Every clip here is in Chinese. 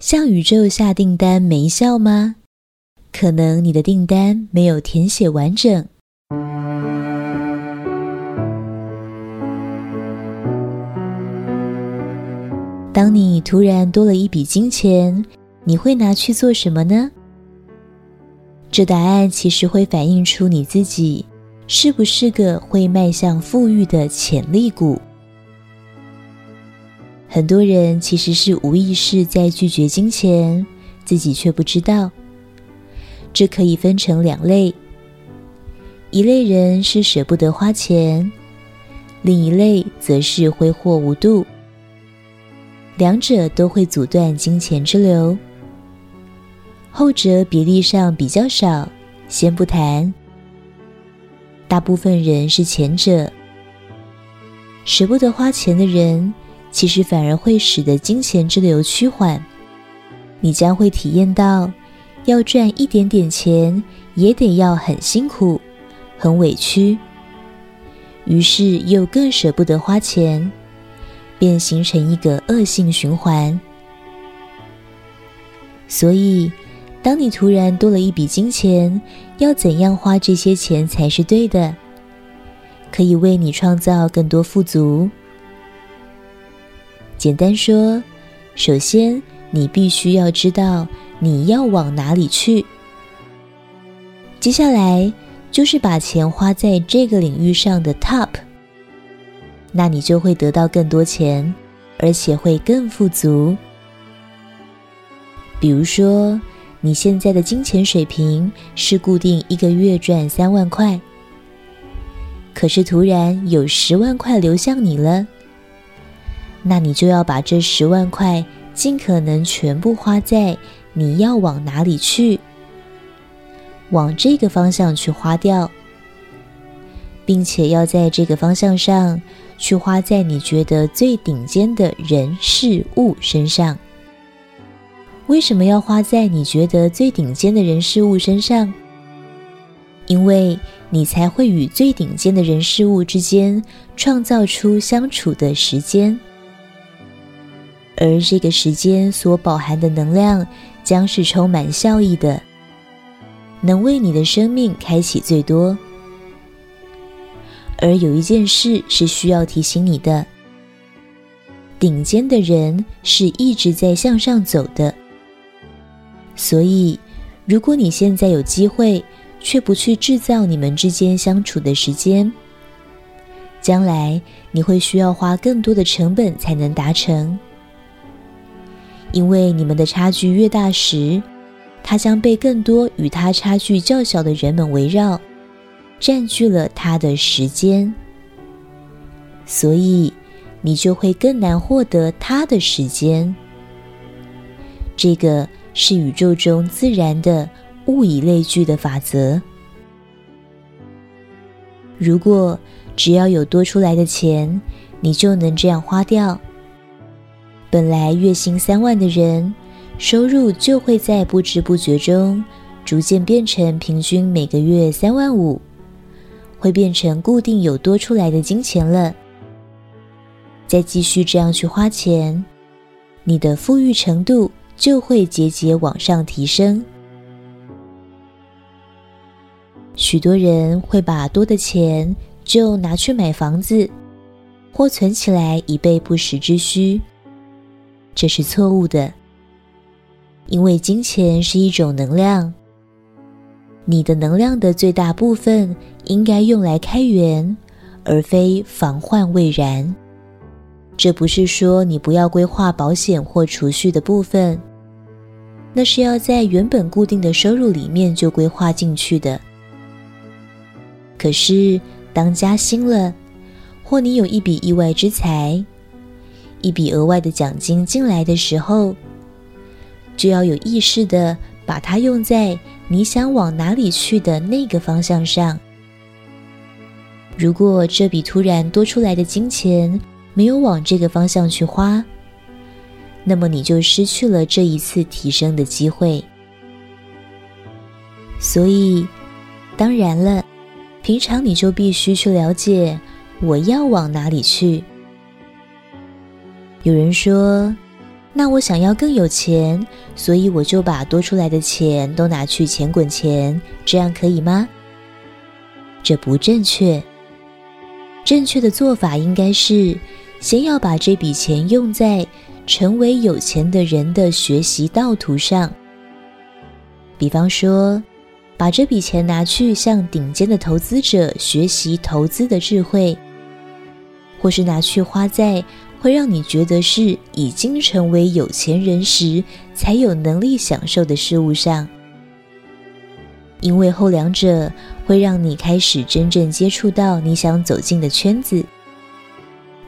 向宇宙下订单没效吗？可能你的订单没有填写完整。当你突然多了一笔金钱，你会拿去做什么呢？这答案其实会反映出你自己是不是个会迈向富裕的潜力股。很多人其实是无意识在拒绝金钱，自己却不知道。这可以分成两类：一类人是舍不得花钱，另一类则是挥霍无度。两者都会阻断金钱之流，后者比例上比较少，先不谈。大部分人是前者，舍不得花钱的人。其实反而会使得金钱之流趋缓，你将会体验到，要赚一点点钱也得要很辛苦、很委屈，于是又更舍不得花钱，便形成一个恶性循环。所以，当你突然多了一笔金钱，要怎样花这些钱才是对的？可以为你创造更多富足。简单说，首先你必须要知道你要往哪里去。接下来就是把钱花在这个领域上的 top，那你就会得到更多钱，而且会更富足。比如说，你现在的金钱水平是固定一个月赚三万块，可是突然有十万块流向你了。那你就要把这十万块尽可能全部花在你要往哪里去，往这个方向去花掉，并且要在这个方向上去花在你觉得最顶尖的人事物身上。为什么要花在你觉得最顶尖的人事物身上？因为你才会与最顶尖的人事物之间创造出相处的时间。而这个时间所饱含的能量，将是充满效益的，能为你的生命开启最多。而有一件事是需要提醒你的：顶尖的人是一直在向上走的。所以，如果你现在有机会，却不去制造你们之间相处的时间，将来你会需要花更多的成本才能达成。因为你们的差距越大时，他将被更多与他差距较小的人们围绕，占据了他的时间，所以你就会更难获得他的时间。这个是宇宙中自然的物以类聚的法则。如果只要有多出来的钱，你就能这样花掉。本来月薪三万的人，收入就会在不知不觉中逐渐变成平均每个月三万五，会变成固定有多出来的金钱了。再继续这样去花钱，你的富裕程度就会节节往上提升。许多人会把多的钱就拿去买房子，或存起来以备不时之需。这是错误的，因为金钱是一种能量，你的能量的最大部分应该用来开源，而非防患未然。这不是说你不要规划保险或储蓄的部分，那是要在原本固定的收入里面就规划进去的。可是当加薪了，或你有一笔意外之财，一笔额外的奖金进来的时候，就要有意识的把它用在你想往哪里去的那个方向上。如果这笔突然多出来的金钱没有往这个方向去花，那么你就失去了这一次提升的机会。所以，当然了，平常你就必须去了解我要往哪里去。有人说：“那我想要更有钱，所以我就把多出来的钱都拿去钱滚钱，这样可以吗？这不正确。正确的做法应该是，先要把这笔钱用在成为有钱的人的学习道途上。比方说，把这笔钱拿去向顶尖的投资者学习投资的智慧，或是拿去花在会让你觉得是已经成为有钱人时才有能力享受的事物上。因为后两者会让你开始真正接触到你想走进的圈子，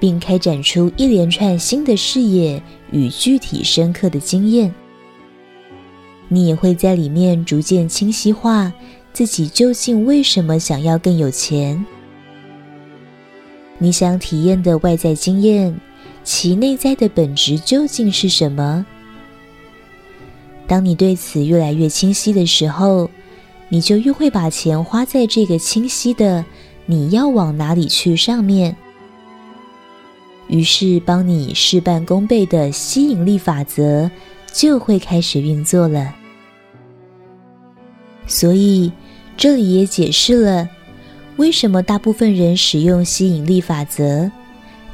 并开展出一连串新的视野与具体深刻的经验。你也会在里面逐渐清晰化自己究竟为什么想要更有钱。你想体验的外在经验，其内在的本质究竟是什么？当你对此越来越清晰的时候，你就越会把钱花在这个清晰的你要往哪里去上面，于是帮你事半功倍的吸引力法则就会开始运作了。所以这里也解释了为什么大部分人使用吸引力法则，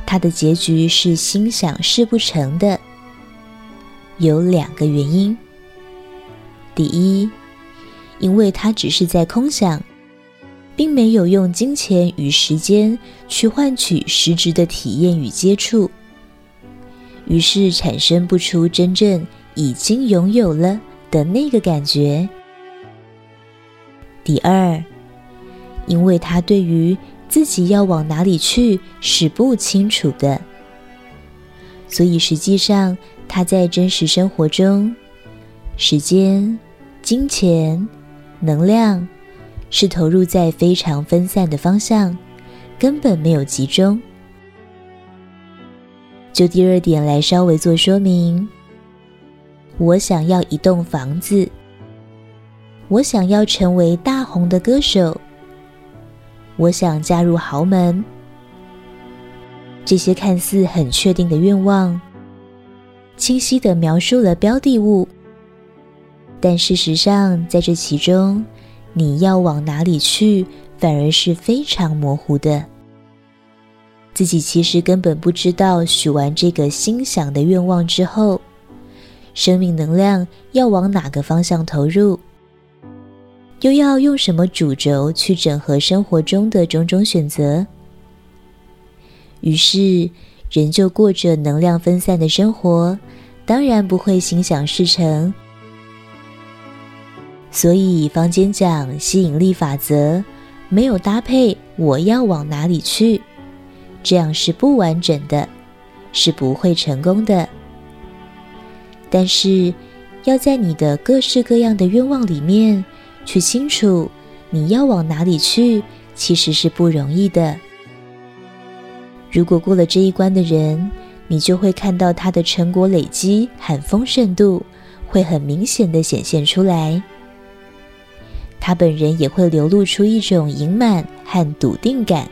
它的结局是心想事不成的。有两个原因，第一。因为他只是在空想，并没有用金钱与时间去换取实质的体验与接触，于是产生不出真正已经拥有了的那个感觉。第二，因为他对于自己要往哪里去是不清楚的，所以实际上他在真实生活中，时间、金钱。能量是投入在非常分散的方向，根本没有集中。就第二点来稍微做说明，我想要一栋房子，我想要成为大红的歌手，我想嫁入豪门。这些看似很确定的愿望，清晰地描述了标的物。但事实上，在这其中，你要往哪里去，反而是非常模糊的。自己其实根本不知道，许完这个心想的愿望之后，生命能量要往哪个方向投入，又要用什么主轴去整合生活中的种种选择。于是，人就过着能量分散的生活，当然不会心想事成。所以，坊间讲吸引力法则，没有搭配我要往哪里去，这样是不完整的，是不会成功的。但是，要在你的各式各样的愿望里面去清楚你要往哪里去，其实是不容易的。如果过了这一关的人，你就会看到他的成果累积和丰盛度会很明显的显现出来。他本人也会流露出一种盈满和笃定感，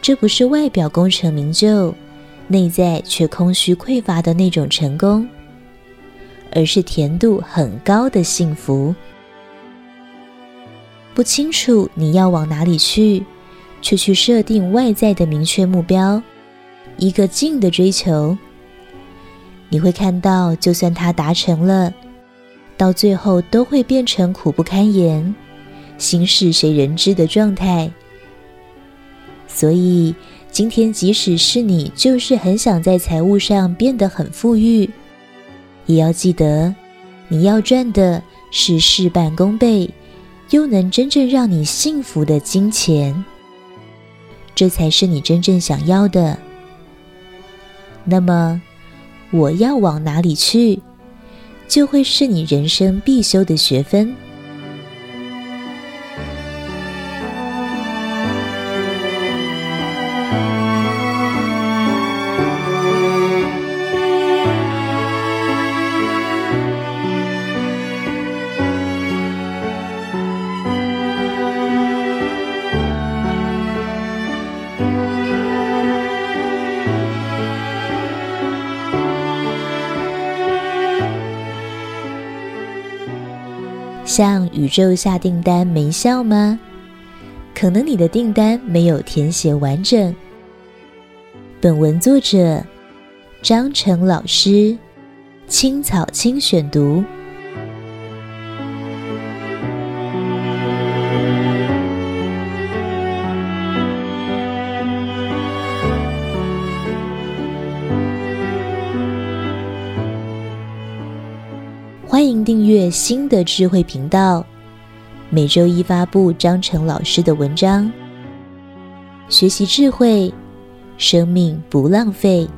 这不是外表功成名就，内在却空虚匮乏的那种成功，而是甜度很高的幸福。不清楚你要往哪里去，却去设定外在的明确目标，一个静的追求，你会看到，就算它达成了。到最后都会变成苦不堪言、心事谁人知的状态。所以，今天即使是你就是很想在财务上变得很富裕，也要记得，你要赚的是事半功倍，又能真正让你幸福的金钱，这才是你真正想要的。那么，我要往哪里去？就会是你人生必修的学分。向宇宙下订单没效吗？可能你的订单没有填写完整。本文作者张成老师，青草青选读。欢迎订阅新的智慧频道，每周一发布张成老师的文章，学习智慧，生命不浪费。